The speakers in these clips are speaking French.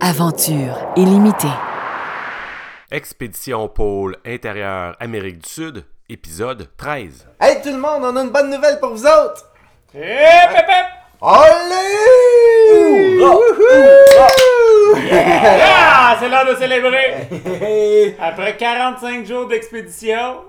Aventure illimitée. Expédition pôle intérieur Amérique du Sud, épisode 13. Hey tout le monde, on a une bonne nouvelle pour vous autres! Hip, hip, hip! Allez! Ah, c'est l'heure de célébrer! Après 45 jours d'expédition,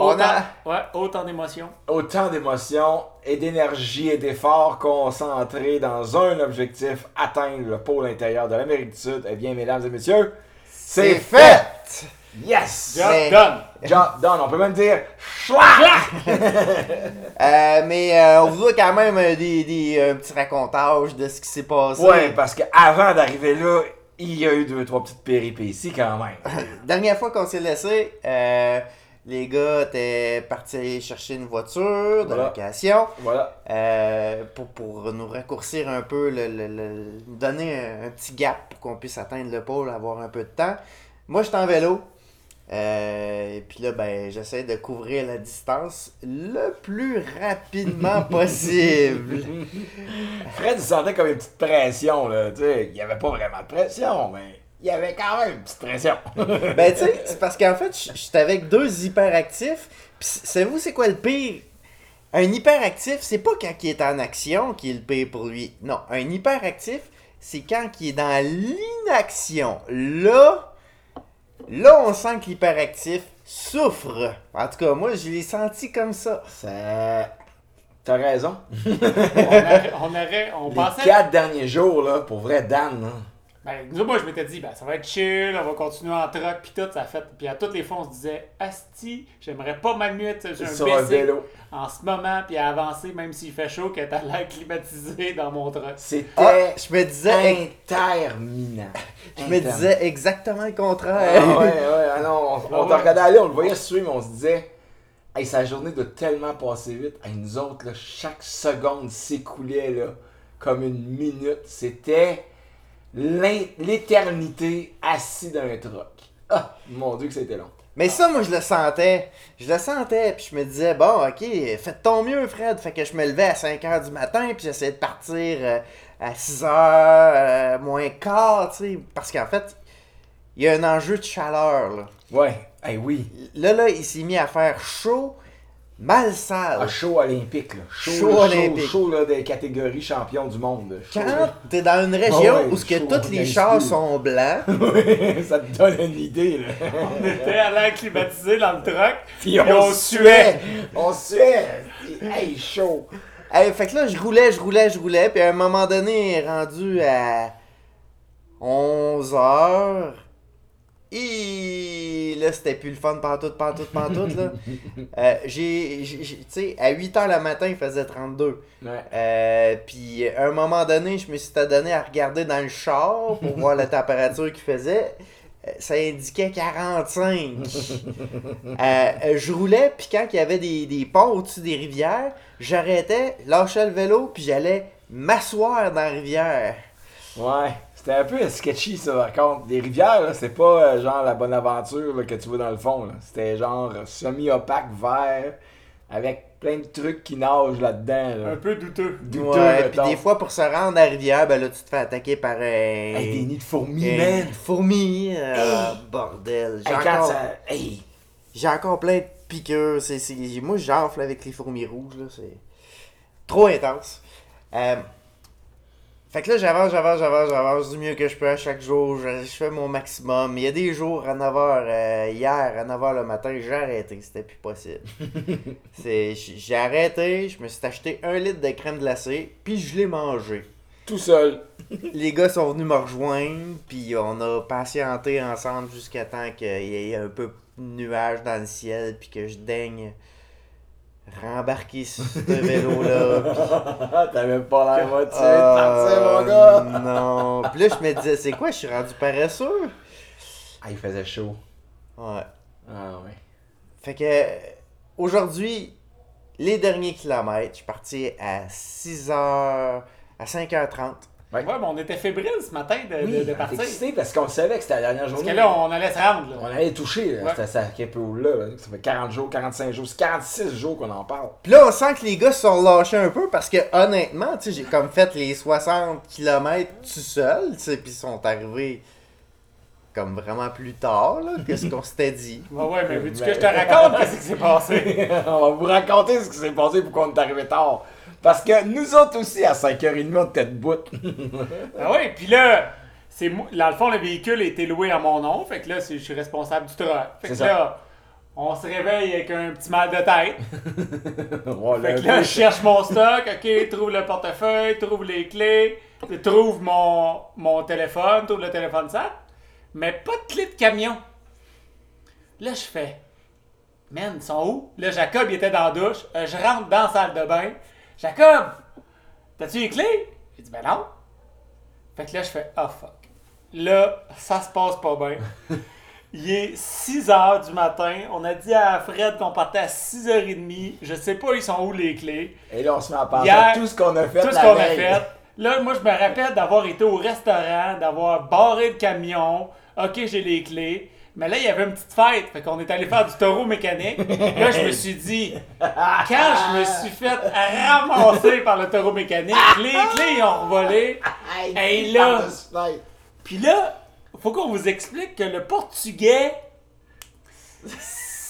On autant, a- ouais, autant d'émotions. Autant d'émotions et d'énergie et d'efforts concentrés dans un objectif, atteindre le pôle intérieur de l'Amérique du Sud. Eh bien, mesdames et messieurs, C'est fait! Yes! Job Mais- done! Job done. On peut même dire! Euh, mais euh, on vous doit quand même euh, des, des, un petit racontage de ce qui s'est passé. Ouais, parce qu'avant d'arriver là, il y a eu deux, trois petites péripéties quand même. Dernière fois qu'on s'est laissé, euh, les gars étaient partis chercher une voiture de Voilà. location Voilà. euh, pour, pour nous raccourcir un peu, le, le- le- donner un, un petit gap pour qu'on puisse atteindre le pôle, avoir un peu de temps. Moi, j'étais en vélo. Euh, et puis là, ben, j'essaie de couvrir la distance le plus rapidement possible. Fred, il sentait comme une petite pression, là. Tu sais, il n'y avait pas vraiment de pression, mais il y avait quand même une petite pression. Ben, tu sais, c'est parce qu'en fait, j'étais avec deux hyperactifs. Puis, savez-vous, c'est quoi le pire? Un hyperactif, c'est pas quand il est en action qui est le pire pour lui. Non, un hyperactif, c'est quand il est dans l'inaction. Là, là, on sent que l'hyperactif souffre. En tout cas, moi, je l'ai senti comme ça. Ça. T'as raison. On aurait, on, aurait- on Les pensait. quatre derniers jours, là, pour vrai, Dan, hein. Ben, nous, moi, je m'étais dit, ben, ça va être chill, on va continuer en truck, pis tout, ça fait. Puis à toutes les fois, on se disait, Asti, j'aimerais pas être sur un, sur un BC vélo. en ce moment, puis à avancer, même s'il fait chaud, qu'être à l'air climatisé dans mon truck. C'était Ah, je me disais, interminant. je me disais exactement le contraire. Ah ouais, ouais, ah non, on, on Ah te ouais. regardait aller, on le voyait suivre, mais on se disait, hey, sa journée doit tellement passer vite. Hey, nous autres, là, chaque seconde s'écoulait là, comme une minute. C'était l'éternité assis dans un truck. Ah, mon dieu que c'était long. Mais ça, moi, je le sentais. Je le sentais, puis je me disais, bon, ok, faites ton mieux, Fred. Fait que je me levais à 5 h du matin, puis j'essayais de partir euh, à 6 h, moins quart, tu sais. Parce qu'en fait, il y a un enjeu de chaleur, là. Ouais, hey, oui. Là, là, il s'est mis à faire chaud, mal sale. Un show olympique, là. Show, Show là, olympique. Show, là, des catégories champions du monde. Show, Quand t'es dans une région Ah ouais, où ce que chaud, tous les chars sont blancs, ça te donne une idée, là. On était à l'air climatisé dans le truck, Puis puis on suait. On suait. Hey, chaud. Hey, fait que là, je roulais, je roulais, je roulais, puis à un moment donné, rendu à 11 heures, et là, c'était plus le fun pantoute, pantoute, pantoute, là. Euh, j'ai, tu sais, à 8 heures le matin, il faisait 32. Ouais. Euh, puis à un moment donné, je me suis donné à regarder dans le char pour voir la température qu'il faisait. Euh, Ça indiquait 45. Euh, euh, je roulais, puis quand il y avait des, des ponts au-dessus des rivières, j'arrêtais, lâchais le vélo, puis j'allais m'asseoir dans la rivière. Ouais. C'était un peu sketchy, ça, par contre. Les rivières, là, c'est pas euh, genre la bonne aventure là, que tu vois dans le fond. là. C'était genre euh, semi-opaque, vert, avec plein de trucs qui nagent là-dedans. là. un peu douteux. Douteux, ouais, puis mettons. des fois, pour se rendre à la rivière, ben là, tu te fais attaquer par un... Hey, des nids de fourmis, un man. nid de fourmis. euh, bordel. J'ai Hey, quand encore... ça... Hey. J'ai encore plein de piqûres. C'est, c'est- Moi, j'enfle avec les fourmis rouges. Là. C'est trop intense. Euh, Fait que là, j'avance, j'avance, j'avance, j'avance du mieux que je peux à chaque jour. Je, je fais mon maximum. Il y a des jours à 9h, hier à 9h le matin, j'ai arrêté. C'était plus possible. C'est, j'ai arrêté, je me suis acheté un litre de crème glacée, puis je l'ai mangé. Tout seul. Les gars sont venus me rejoindre, puis on a patienté ensemble jusqu'à temps qu'il y ait un peu de nuages dans le ciel, puis que je daigne rembarquer sur ce vélo-là. T'as même pas l'air motivé de partir, mon gars. Non. Puis là, je me disais, c'est quoi, je suis rendu paresseux? Ah, il faisait chaud. Ouais. Ah, ouais. Fait que, aujourd'hui, les derniers kilomètres, je suis parti à 6h, à 5h30. Ouais. Ouais, mais on était fébrile ce matin de, Oui, de- de on était partir. excité parce qu'on savait que c'était la dernière Parce journée. que là, on allait se rendre. On Là. allait toucher, là. Ouais. C'était ça qui est là, là. Ça fait 40 jours, 45 jours, c'est 46 jours qu'on en parle. Puis là, on sent que les gars se sont lâchés un peu parce que honnêtement, tu sais, j'ai comme fait les 60 km tout seul, tu sais, puis ils sont arrivés comme vraiment plus tard, là, que ce qu'on s'était dit. Ouais, ouais, mais veux-tu Ben- que je te raconte qu'est-ce qui s'est passé? on va vous raconter ce qui s'est passé pour qu'on est arrivé tard. Parce que nous autres aussi, à 5h30, on était debout. Ah oui, puis là, c'est moi, dans le fond, le véhicule a été loué à mon nom, fait que là, je suis responsable du truck. Fait que ça. là, on se réveille avec un petit mal de tête. Fait que là, je cherche mon stock, ok, trouve le portefeuille, trouve les clés, trouve mon, mon téléphone, trouve le téléphone ça, mais pas de clé de camion. Là, je fais, man, ils sont où? Là, Jacob, il était dans la douche, Euh, je rentre dans la salle de bain. Jacob, t'as-tu les clés? Il dit, ben non. Fait que là, je fais, ah fuck. Là, ça se passe pas bien. Il est 6 h du matin. On a dit à Fred qu'on partait à 6h30. Je sais pas, ils sont où les clés. Et là, on se met à penser Hier, à tout ce qu'on a fait. Tout ce qu'on a fait. Là, moi, je me rappelle d'avoir été au restaurant, d'avoir barré le camion. Ok, j'ai les clés. Mais là, il y avait une petite fête. Fait qu'on est allé faire du taureau mécanique. Là, je me suis dit, quand je me suis fait ramasser par le taureau mécanique, les clés ils ont revolé. Hey, là. Puis là, faut qu'on vous explique que le portugais,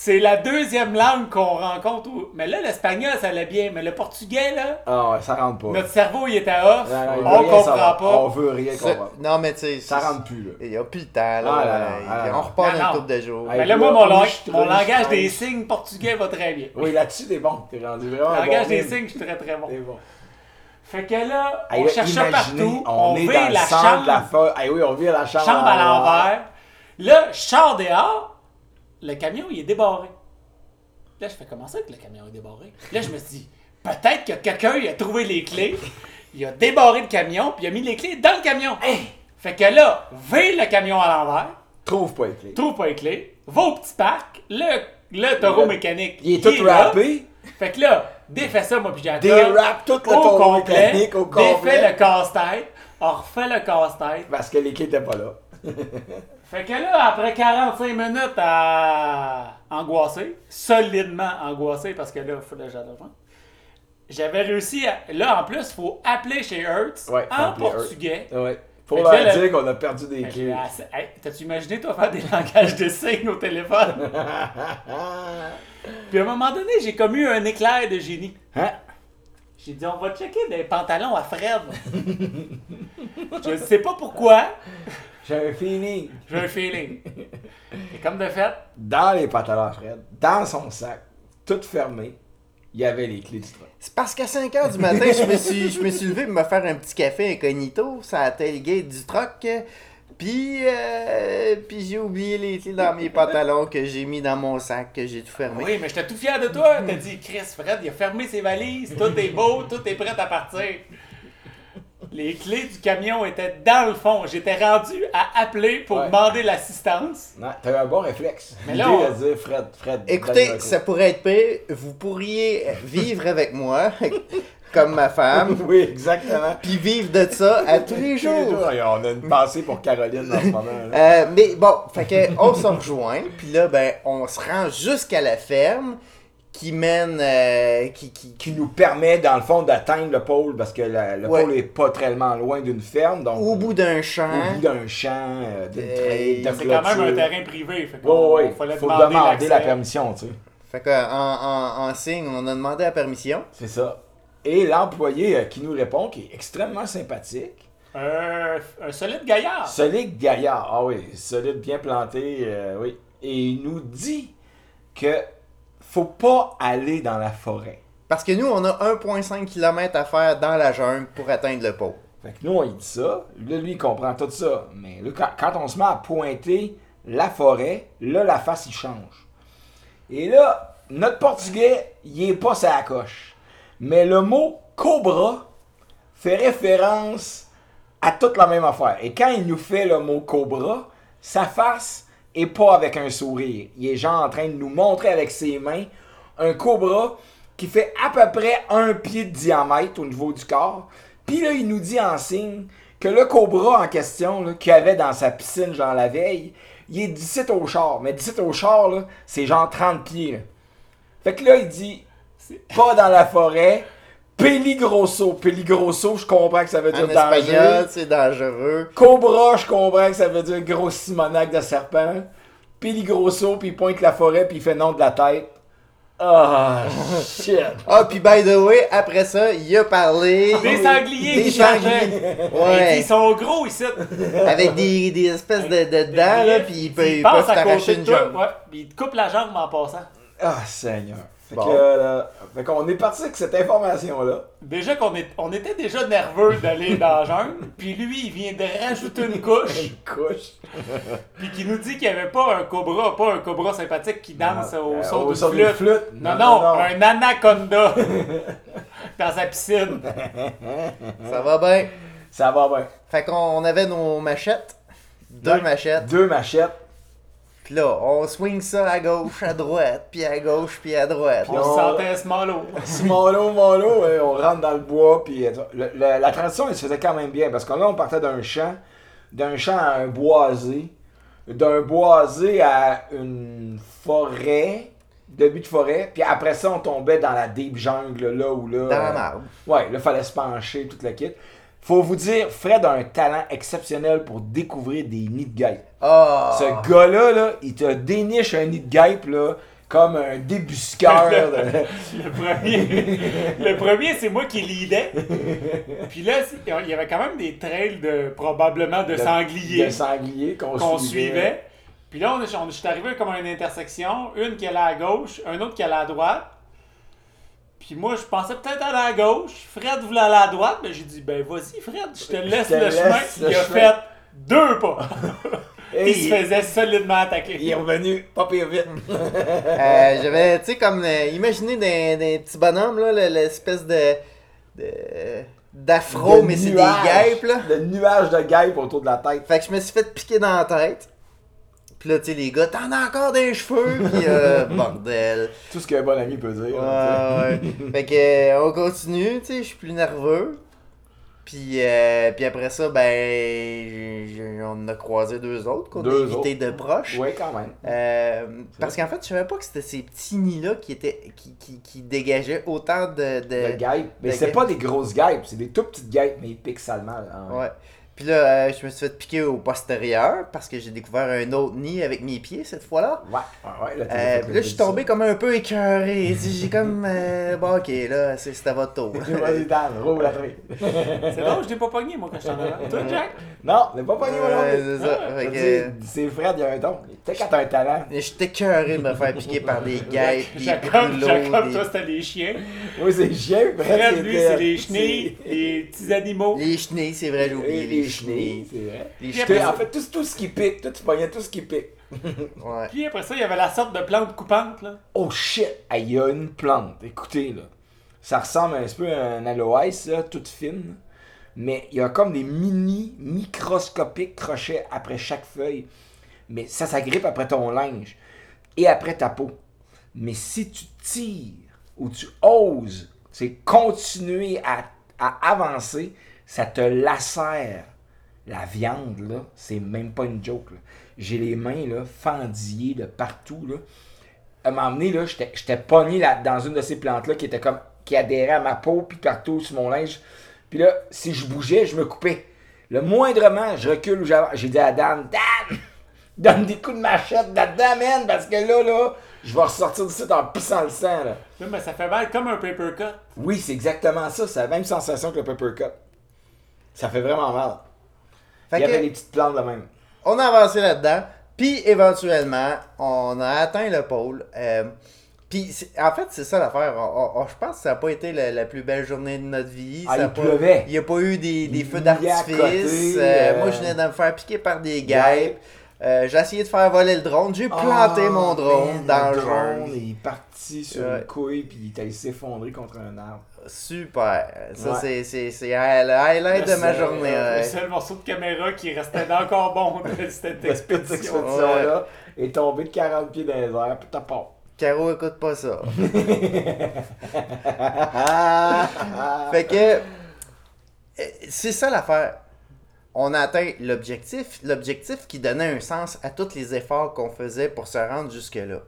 c'est la deuxième langue qu'on rencontre. Mais là, l'espagnol, ça allait bien. Mais le portugais, là, Ah ouais, ça rentre pas. notre cerveau, il était off. Non, non, on comprend savoir. pas. On veut rien comprendre. non, mais tu sais, Ça rentre plus, là. Il n'y a plus le temps, là. Ah, ah, on repart dans une couple de jours. Mais là, moi, mon, langage des signes portugais va très bien. Oui, là-dessus, t'es bon. T'es rendu vraiment Le langage bon, des signes, je suis très très bon. T'es bon. Fait que là, Hey, on là, cherche ça imaginez, partout. On, On, est vire dans la chambre, de la oui, on vire la chambre, chambre à l'envers. Là, je sors dehors. Le camion, il est débarré. Là, je fais comment ça que le camion est débarré? Là, je me suis dit, peut-être que quelqu'un il a trouvé les clés, il a débarré le camion, puis il a mis les clés dans le camion. Fait que là, vire le camion à l'envers, Trouve pas les clés. trouve pas les clés, va au petit parc, le, le taureau Le- mécanique. Il est tout là. rappé. Fait que là, défait ça, moi, puis Jacob. Dérape tout le au taureau complet, mécanique au défait complet. le casse-tête, on refait le casse-tête. Parce que les clés étaient pas là. Fait que là, après 45 minutes à angoisser, solidement angoissé parce que là, il fallait que j'avais réussi à. Là, en plus, il faut appeler chez Hertz Ouais, en appeler Hertz. portugais. Ouais. Faut leur là, dire qu'on a perdu des clés. j'ai assez- hey, T'as-tu imaginé, toi, faire des langages de signes au téléphone? Puis à un moment donné, j'ai comme eu un éclair de génie. Hein? J'ai dit, on va checker des pantalons à Fred. Je ne sais pas pourquoi, J'ai un feeling. j'ai un feeling. Et comme de fait, Dans les pantalons à Fred, dans son sac, tout fermé, il y avait les clés du truck. C'est parce qu'à 5 h du matin, je me suis, je me suis levé pour me faire un petit café incognito sur la tailgate du truck. Puis, euh, puis j'ai oublié les clés dans mes pantalons que j'ai mis dans mon sac, que j'ai tout fermé. oui, mais j'étais tout fier de toi. T'as dit, Chris, Fred, il a fermé ses valises, tout est beau, tout est prêt à partir. Les clés du camion étaient dans le fond. J'étais rendu à appeler pour Ouais. demander l'assistance. Non, t'as eu un bon réflexe. Mais là, on- dire Fred, Fred. Écoutez, ça pourrait être pire. Vous pourriez vivre avec moi, comme ma femme, oui, exactement. puis vivre de ça à tous les jours. On a une pensée pour Caroline en ce moment. Euh, mais bon, fait que on se rejoint, puis là, ben, on se rend jusqu'à la ferme qui mène, euh, qui, qui, Qui nous permet, dans le fond, d'atteindre le pôle parce que la- le Ouais. pôle est pas tellement loin d'une ferme. Donc, au bout d'un au champ. bout d'un champ, euh, d'une Euh, C'est quand même un terrain privé. Fait ouais, fallait faut demander, demander la permission, tu sais. Fait que, en, en, en signe, on a demandé la permission. C'est ça. Et l'employé euh, qui nous répond, qui est extrêmement sympathique, Un, un solide gaillard. solide gaillard, ah oui, solide, bien planté, oui. Et il nous dit que faut pas aller dans la forêt. Parce que nous, on a 1,5 km à faire dans la jungle pour atteindre le pôle. Fait que nous, on dit ça. Là, lui, il comprend tout ça. Mais là, quand, quand on se met à pointer la forêt, là, la face, il change. Et là, notre portugais, il est pas sa coche. Mais le mot cobra fait référence à toute la même affaire. Et quand il nous fait le mot cobra, sa face est pas avec un sourire. Il est genre en train de nous montrer avec ses mains un cobra qui fait à peu près un pied de diamètre au niveau du corps. Puis là, il nous dit en signe que le cobra en question, qu'il avait dans sa piscine, genre la veille, il est 17 au char. Mais 17 au char, c'est genre 30 pieds. là. Fait que là, il dit, pas dans la forêt, Peligroso. Peligroso, je comprends que ça veut En dire dangereux. espagnol, c'est dangereux. Cobra, je comprends que ça veut dire gros simonac de serpent. Peligroso, puis il pointe la forêt, puis il fait non de la tête. Ah, shit. Ah, puis by the way, après ça, il a parlé. Des sangliers Des qui sangliers. Et Ouais. Ils sont gros ici. Avec des, des espèces de, de dents, là, puis ils peuvent, t'arracher une jambe. ouais, puis ils te coupent la jambe en passant. Ah, Seigneur. Fait Bon. que, euh, fait qu'on est parti avec cette information-là. Déjà qu'on est, on était déjà nerveux d'aller dans la jungle, puis lui, il vient de rajouter une couche, Une couche. puis qui nous dit qu'il n'y avait pas un cobra, pas un cobra sympathique qui danse au Euh, son au d'une son d'une flûte. flûte. Non, non, un anaconda dans sa piscine. Ça va bien. Ça va bien. Fait qu'on on avait nos machettes. Deux machettes. Deux machettes. Puis là, on swing ça à gauche, à droite, puis à gauche, puis à droite. On se sentait smallo. Smolo, mollo, euh, on rentre dans le bois, puis euh, le- le- la transition, elle se faisait quand même bien, parce que là, on partait d'un champ, d'un champ à un boisé, d'un boisé à une forêt, début de forêt, puis après ça, on tombait dans la deep jungle, là où là... Dans la marbre. Ouais, là, fallait se pencher, toute la kit. Faut vous dire, Fred a un talent exceptionnel pour découvrir des nids de guêpes. Ah! Ce gars-là, là, il te déniche un nid de guêpe, là, comme un débusqueur. de- Le premier, le premier c'est moi qui leadais. Puis là, il y avait quand même des trails de probablement de, sangliers De sanglier qu'on suivait. suivait. Puis là, on est, on, arrivé comme à une intersection, une qui allait à gauche, un autre qui allait à droite. Puis moi, je pensais peut-être aller à gauche. Fred voulait aller à droite, mais j'ai dit, ben vas-y, Fred, je te laisse te le laisse chemin. le il a fait deux pas. Et il se faisait solidement attaquer. il est revenu pas pire vite. Euh, J'avais, tu sais, comme, euh, imaginez des, des petits bonhommes, là, le- l'espèce de. de- d'afro, mais c'est des guêpes, là. Le nuage de guêpes autour de la tête. Fait que je me suis fait piquer dans la tête. Puis là, tu sais, les gars, t'en as encore des cheveux, pis euh, bordel. Tout ce qu'un bon ami peut dire. Ouais, ouais. fait que, euh, on continue, tu sais, je suis plus nerveux. Puis, euh, puis après ça, ben, on a croisé deux autres qu'on a Deux autres. de tu proche. sais. Ouais, quand même. Euh, parce qu'en fait, je savais pas que c'était ces petits nids-là qui, étaient, qui, qui, qui dégageaient autant de... de... Le guêpe. Mais de c'est pas des grosses guêpes, c'est des tout petites guêpes, mais ils piquent salement. là. Ah, Ouais. Puis là, euh, je me suis fait piquer au postérieur parce que j'ai découvert un autre nid avec mes pieds cette fois-là. Ouais, ouais, ouais. Là, Euh, puis là, je suis tombé comme un peu écœuré. J'ai comme. euh, bon, ok, là, c'est c'est à votre tour. Vas-y, Dan, roule la. C'est drôle, je t'ai pas pogné, moi, quand j'étais en avant. Toi, Jack? Non, n'est pas pogné, moi non Ouais, plus. c'est ça. Ah, Je que, C'est Fred, il y a un don. Peut-être quand t'as un talent. J'étais écœuré de me faire piquer par des guêpes, des Jacob, Jacob, des- toi, c'était les chiens. Oui, c'est chien. Fred, lui, c'est les chenilles. chenilles, les petits animaux. Les chenilles, c'est vrai, j'ai oublié. Les chenilles, c'est vrai. Les Puis. En fait, tout, tout ce qui pique, tout, tu pognais tout ce qui pique. Ouais. Puis après ça, il y avait la sorte de plante coupante, là. Oh shit! Il y a une plante, écoutez là. Ça ressemble un petit peu à un aloès, là, toute fine. Mais il y a comme des mini, microscopiques crochets après chaque feuille. Mais ça s'agrippe après ton linge et après ta peau. Mais si tu tires ou tu oses, c'est continuer à, à avancer, ça te lacère. La viande, là, c'est même pas une joke. J'ai les mains là, fendillées de partout. Là à un moment donné, là, j'étais pogné là, dans une de ces plantes-là qui était comme qui adhérait à ma peau puis partout sur mon linge. Puis là, si je bougeais, je me coupais. Le moindrement, je recule. J'ai dit à Dan, Dan, donne des coups de machette là-dedans, man, parce que là, là, je vais ressortir d'ici en pissant le sang, là. Mais ça fait mal comme un paper cut. Oui, c'est exactement ça. C'est la même sensation que le pepper cut. Ça fait vraiment mal. Fait Il y avait des petites plantes de même. on a avancé là-dedans. Puis éventuellement, on a atteint le pôle. Euh, puis en fait, c'est ça l'affaire. Je pense que ça n'a pas été la, la plus belle journée de notre vie. Ah, Ça a il pas- pleuvait. Il n'y a pas eu des, feux d'artifice. Euh, euh, Moi, je venais de me faire piquer par des guêpes. Euh, j'ai essayé de faire voler le drone. J'ai planté Ah, mon drone man, dans le drone. Il est parti sur Ouais. une couille puis il t'a s'effondré contre un arbre. Super. Ça, Ouais. c'est- c'est c'est hi- le highlight de ma Le journée. Le ouais. seul morceau de caméra qui restait encore bon de cette Cette expédition. expédition-là est tombé de 40 pieds dans les airs, puis t'as pas. Caro, écoute pas ça. fait que. euh, C'est ça l'affaire. on a atteint l'objectif, l'objectif qui donnait un sens à tous les efforts qu'on faisait pour se rendre jusque-là.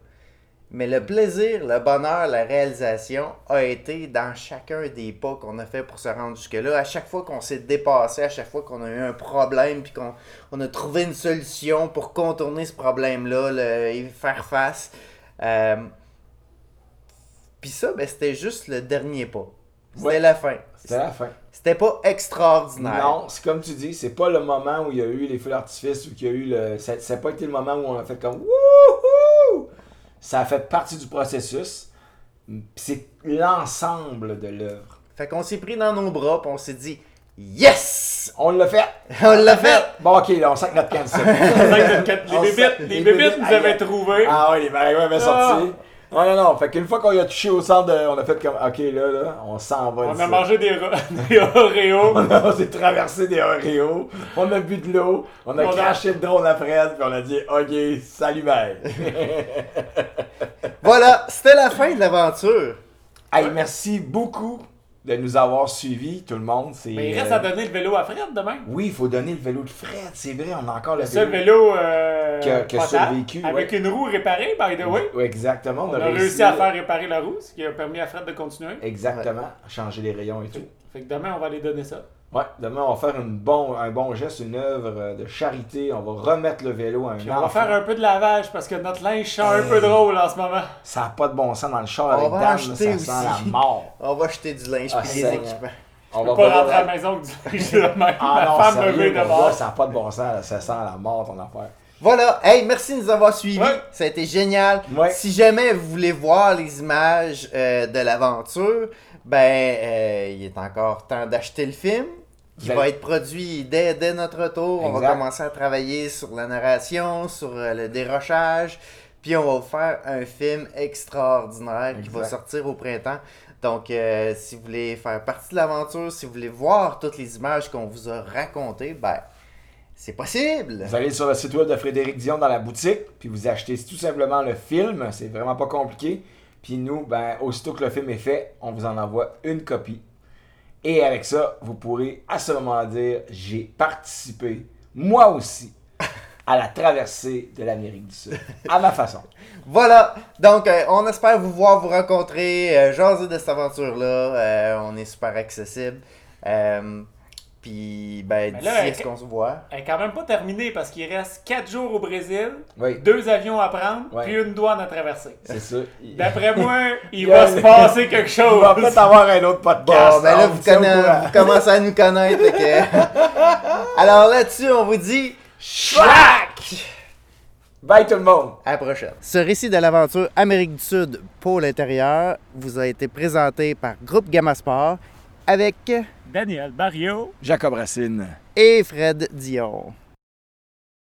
Mais le plaisir, le bonheur, la réalisation a été dans chacun des pas qu'on a fait pour se rendre jusque-là. À chaque fois qu'on s'est dépassé, à chaque fois qu'on a eu un problème, puis qu'on on a trouvé une solution pour contourner ce problème-là, y faire face. Euh, puis ça, ben, c'était juste le dernier pas. C'était Ouais. la fin. C'était la fin. C'était pas extraordinaire. Non, c'est comme tu dis, c'est pas le moment où il y a eu les feux d'artifice ou qu'il y a eu le. Ça n'a pas été le moment où on a fait comme Wouhou! Ça a fait partie du processus. C'est l'ensemble de l'œuvre. Fait qu'on s'est pris dans nos bras, puis on s'est dit Yes! On l'a fait! On l'a fait! Bon, ok, là, on sent que notre canne C'est vrai que les bébites, les bébites nous avaient trouvé. Ah ouais, les maringouins avaient Ah. sorti. Non, non, non. Fait qu'une fois qu'on y a touché au centre, de- on a fait comme, ok, là, là, on s'en va. On a mangé des, des Oreos. On, s'est traversé des Oreos, on a bu de l'eau, on a On a- craché le drone à Fred, puis on a dit, ok, salut, bye. Voilà, c'était la fin de l'aventure. hey, merci beaucoup de nous avoir suivis, tout le monde. C'est, Mais il reste euh, à donner le vélo à Fred demain. Oui, il faut donner le vélo de Fred, c'est vrai, on a encore le Le seul vélo. vélo euh, a potable, survécu, avec ouais. une roue réparée, by the way. Oui, exactement. On a réussi à faire réparer la roue, ce qui a permis à Fred de continuer. Exactement, changer les rayons et tout. Fait que demain, on va aller donner ça. Ouais, demain on va faire une bon, un bon geste, une œuvre euh, de charité. On va remettre le vélo à un Puis on va faire un peu de lavage parce que notre linge sent un peu drôle en ce moment. Ça n'a pas de bon sens dans le char On avec va Dan, acheter ça aussi. sent la mort. On va jeter du linge Ah, puis des Seigneur. équipements. On Je peux va pas rentrer à la maison que du linge de même. Ah Ma non, femme me sérieux, veut mon gars, d'abord. ça n'a pas de bon sens, là, ça sent la mort ton affaire. Voilà, hey, merci de nous avoir suivis. Ouais. Ça a été génial. Ouais. Si jamais vous voulez voir les images euh, de l'aventure, ben, euh, il est encore temps d'acheter le film. Qui Vous va être produit dès, dès notre retour. On va commencer à travailler sur la narration, sur euh, le dérochage. Puis on va vous faire un film extraordinaire qui va sortir au printemps. Donc, euh, si vous voulez faire partie de l'aventure, si vous voulez voir toutes les images qu'on vous a racontées, ben, c'est possible. Vous allez sur le site web de Frédéric Dion dans la boutique, puis vous achetez tout simplement le film, c'est vraiment pas compliqué. Puis nous, ben, aussitôt que le film est fait, on vous en envoie une copie. Et avec ça, vous pourrez à ce moment dire j'ai participé, moi aussi, à la traversée de l'Amérique du Sud, à ma façon. Voilà, donc euh, on espère vous voir, vous rencontrer, euh, jaser de cette aventure-là. Euh, on est super accessible. Puis, ben, d'ici là, à ce qu'on se voit? Elle est quand même pas terminée parce qu'il reste 4 jours au Brésil, Oui, deux avions à prendre, puis une douane à traverser. c'est ça. D'après moi, il va se passer quelque il va chose. peut-être avoir un autre podcast. Bon, ben là, on vous, conna- commencez à nous connaître. que- Alors là-dessus, on vous dit Schlack! Bye tout le monde! à la prochaine. Ce récit de l'aventure Amérique du Sud pour l'intérieur vous a été présenté par Groupe Gamma Sport avec Daniel Barrio. Jacob Racine. et Fred Dion.